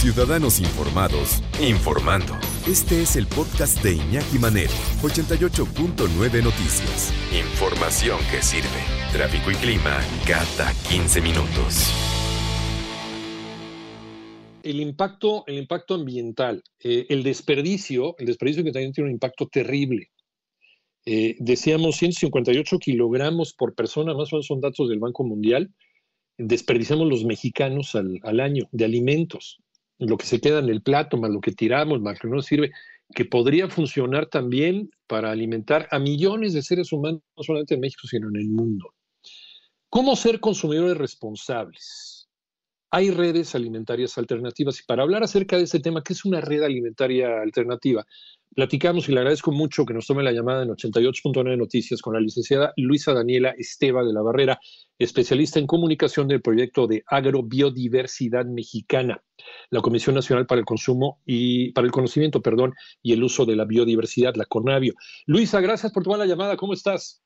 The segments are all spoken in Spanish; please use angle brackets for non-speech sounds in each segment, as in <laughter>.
Ciudadanos Informados, informando. Este es el podcast de Iñaki Manero, 88.9 Noticias. Información que sirve. Tráfico y clima cada 15 minutos. El impacto, el impacto ambiental, eh, el desperdicio, el desperdicio que también tiene un impacto terrible. Eh, decíamos 158 kilogramos por persona, más o menos son datos del Banco Mundial, desperdiciamos los mexicanos al, al año de alimentos lo que se queda en el plato, más lo que tiramos, más lo que no sirve, que podría funcionar también para alimentar a millones de seres humanos, no solamente en México, sino en el mundo. ¿Cómo ser consumidores responsables? Hay redes alimentarias alternativas y para hablar acerca de este tema, ¿qué es una red alimentaria alternativa? Platicamos y le agradezco mucho que nos tome la llamada en 88.9 Noticias con la licenciada Luisa Daniela Esteva de la Barrera, especialista en comunicación del proyecto de agrobiodiversidad mexicana, la Comisión Nacional para el Consumo y para el Conocimiento, perdón, y el uso de la biodiversidad, la CONAVIO. Luisa, gracias por tomar la llamada. ¿Cómo estás?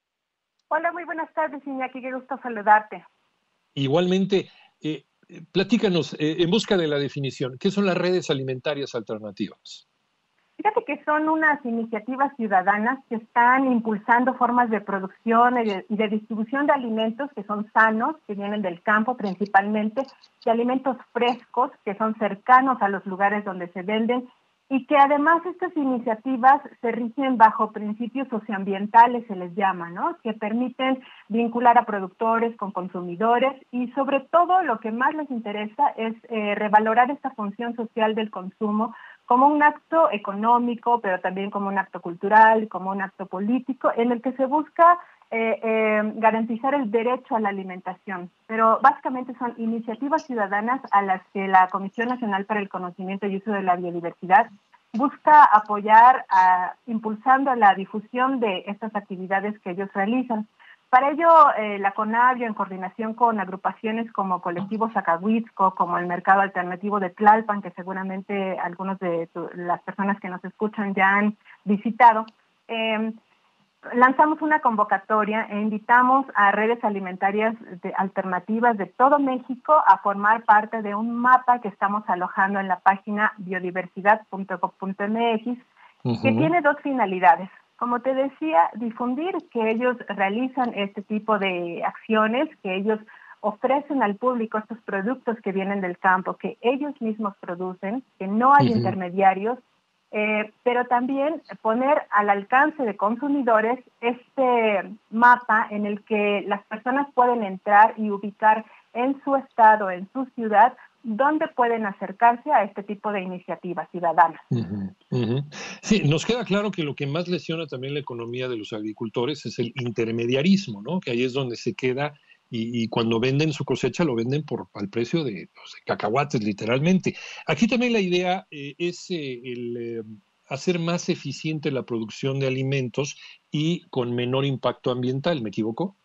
Hola, muy buenas tardes, Iñaki. Qué gusto saludarte. Igualmente, eh, platícanos, eh, en busca de la definición, ¿qué son las redes alimentarias alternativas? Fíjate que son unas iniciativas ciudadanas que están impulsando formas de producción y de, distribución de alimentos que son sanos, que vienen del campo principalmente, de alimentos frescos, que son cercanos a los lugares donde se venden y que además estas iniciativas se rigen bajo principios socioambientales, se les llama, ¿no? Que permiten vincular a productores con consumidores y sobre todo lo que más les interesa es eh, revalorar esta función social del consumo como un acto económico, pero también como un acto cultural, como un acto político, en el que se busca eh, eh, garantizar el derecho a la alimentación. Pero básicamente son iniciativas ciudadanas a las que la Comisión Nacional para el Conocimiento y Uso de la Biodiversidad busca apoyar impulsando la difusión de estas actividades que ellos realizan. Para ello, eh, la CONAVIO, en coordinación con agrupaciones como Colectivo Zacahuitzco, como el Mercado Alternativo de Tlalpan, que seguramente algunos de las personas que nos escuchan ya han visitado, em, lanzamos una convocatoria e invitamos a redes alimentarias alternativas de todo México a formar parte de un mapa que estamos alojando en la página biodiversidad.gov.mx, que tiene dos finalidades como te decía, difundir que ellos realizan este tipo de acciones, que ellos ofrecen al público estos productos que vienen del campo, que ellos mismos producen, que no hay intermediarios, eh, pero también poner al alcance de consumidores este mapa en el que las personas pueden entrar y ubicar en su estado, en su ciudad, dónde pueden acercarse a este tipo de iniciativas ciudadanas. Sí, nos queda claro que lo que más lesiona también la economía de los agricultores es el intermediarismo, ¿no? Que ahí es donde se queda y, cuando venden su cosecha lo venden por al precio de, pues, cacahuates, literalmente. Aquí también la idea eh, es eh, el eh, hacer más eficiente la producción de alimentos y con menor impacto ambiental, ¿me equivoco?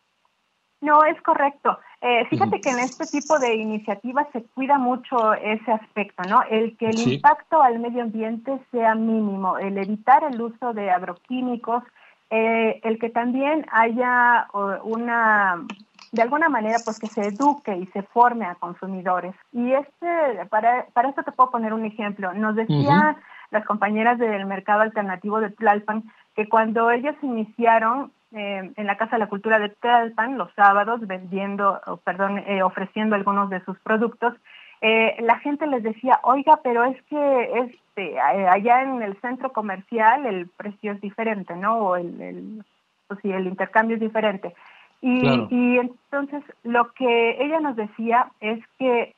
No, es correcto. Eh, fíjate que en este tipo de iniciativas se cuida mucho ese aspecto, ¿no? El que el impacto al medio ambiente sea mínimo, el evitar el uso de agroquímicos, eh, el que también haya una, de alguna manera, pues que se eduque y se forme a consumidores. Y este, para, para esto te puedo poner un ejemplo. Nos decían las compañeras del mercado alternativo de Tlalpan que cuando ellos iniciaron eh, en la Casa de la Cultura de Tlalpan los sábados vendiendo, perdón, eh, ofreciendo algunos de sus productos. Eh, la gente les decía, oiga, pero es que este, allá en el centro comercial el precio es diferente, ¿no? O el, el, pues el intercambio es diferente. Y, y entonces lo que ella nos decía es que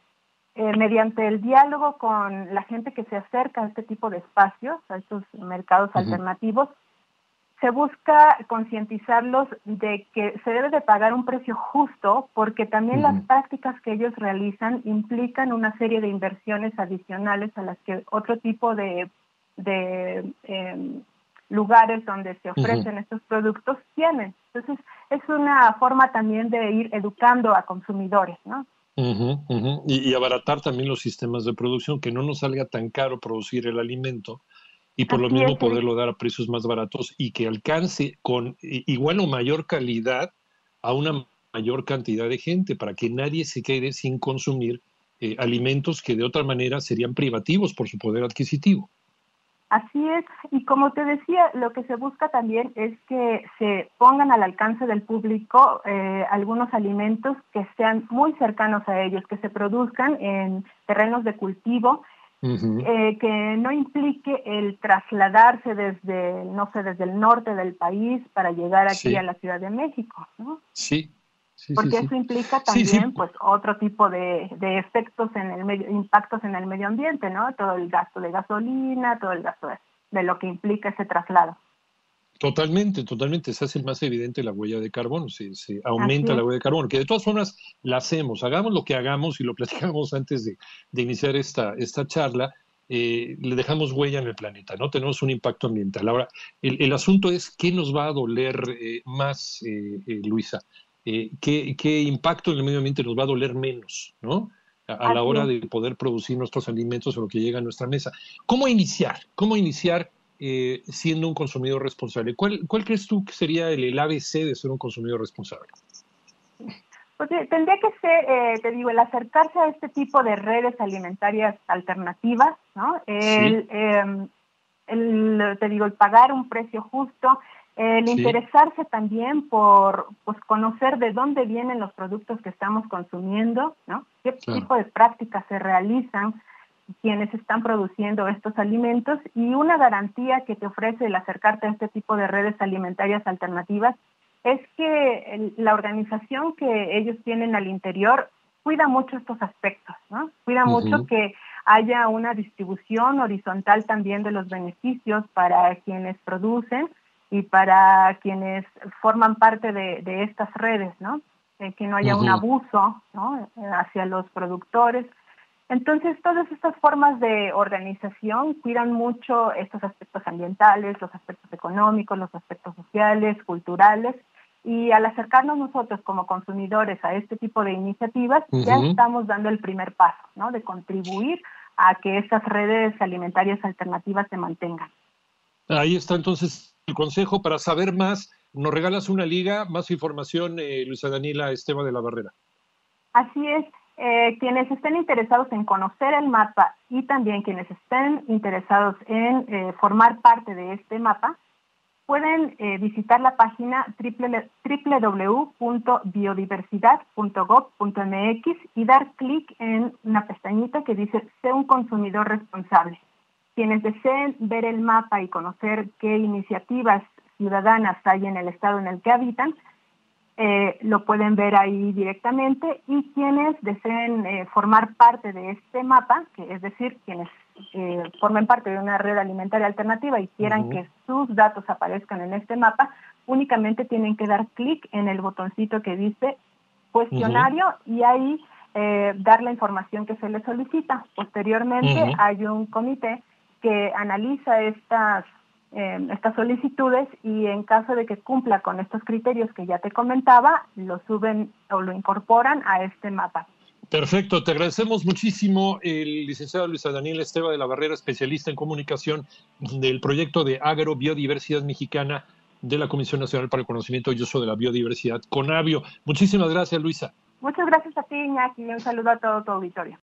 mediante el diálogo con la gente que se acerca a este tipo de espacios, a estos mercados alternativos, se busca concientizarlos de que se debe de pagar un precio justo porque también las prácticas que ellos realizan implican una serie de inversiones adicionales a las que otro tipo de, em, lugares donde se ofrecen estos productos tienen. Entonces, es una forma también de ir educando a consumidores, ¿no? Y, y, abaratar también los sistemas de producción, que no nos salga tan caro producir el alimento y por lo mismo poderlo dar a precios más baratos y que alcance con igual o mayor calidad a una mayor cantidad de gente para que nadie se quede sin consumir eh, alimentos que de otra manera serían privativos por su poder adquisitivo. Así es, y como te decía, lo que se busca también es que se pongan al alcance del público eh, algunos alimentos que sean muy cercanos a ellos, que se produzcan en terrenos de cultivo, eh, que no implique el trasladarse desde, no sé, desde el norte del país para llegar aquí a la Ciudad de México, ¿no? Sí, porque eso implica también pues otro tipo de, efectos en el medio, impactos en el medio ambiente, ¿no? Todo el gasto de gasolina, todo el gasto de, lo que implica ese traslado. Totalmente, totalmente. Se hace más evidente la huella de carbono, se, aumenta la huella de carbono, que de todas formas la hacemos, hagamos lo que hagamos y lo <laughs> platicamos antes de, iniciar esta, esta charla, eh, le dejamos huella en el planeta, ¿no? Tenemos un impacto ambiental. Ahora, el, asunto es qué nos va a doler eh, más, eh, Luisa. Eh, qué, impacto en el medio ambiente nos va a doler menos, ¿no? A, la hora de poder producir nuestros alimentos o lo que llega a nuestra mesa. ¿Cómo iniciar? ¿Cómo iniciar eh, siendo un consumidor responsable? ¿Cuál, crees tú que sería el, ABC de ser un consumidor responsable? Pues tendría que ser, eh, te digo, el acercarse a este tipo de redes alimentarias alternativas, ¿no? Em, el, te digo, el pagar un precio justo, el interesarse también por pues, conocer de dónde vienen los productos que estamos consumiendo, ¿no? qué tipo de prácticas se realizan quienes están produciendo estos alimentos y una garantía que te ofrece el acercarte a este tipo de redes alimentarias alternativas es que la organización que ellos tienen al interior cuida mucho estos aspectos, ¿no? Cuida mucho que haya una distribución horizontal también de los beneficios para quienes producen y para quienes forman parte de, estas redes, ¿no? que no haya un abuso ¿no? hacia los productores. Entonces, todas estas formas de organización cuidan mucho estos aspectos ambientales, los aspectos económicos, los aspectos sociales, culturales, y al acercarnos nosotros como consumidores a este tipo de iniciativas, ya estamos dando el primer paso, ¿no? De contribuir a que estas redes alimentarias alternativas se mantengan. Ahí está entonces el consejo para saber más. Nos regalas una liga, más información, eh, Luisa Daniela Esteban de la Barrera. Así es. Eh, quienes estén interesados en conocer el mapa y también quienes estén interesados en eh, formar parte de este mapa, pueden visitar la página www.biodiversidad.gov.mx y dar clic en una pestañita que dice Sé un consumidor responsable. Quienes deseen ver el mapa y conocer qué iniciativas ciudadanas hay en el estado en el que habitan, eh, lo pueden ver ahí directamente y quienes deseen eh, formar parte de este mapa, que es decir, quienes eh, formen parte de una red alimentaria alternativa y quieran que sus datos aparezcan en este mapa, únicamente tienen que dar clic en el botoncito que dice cuestionario y ahí dar la información que se les solicita. Posteriormente hay un comité que analiza estas, eh, estas solicitudes y en caso de que cumpla con estos criterios que ya te comentaba, lo suben o lo incorporan a este mapa. Perfecto, te agradecemos muchísimo el licenciado Luisa Daniel Esteba de la Barrera, especialista en comunicación del proyecto de Agrobiodiversidad Mexicana de la Comisión Nacional para el Conocimiento y Uso de la Biodiversidad, CONAVIO. Muchísimas gracias, Luisa. Muchas gracias a ti, Iñaki, y un saludo a todo tu auditorio.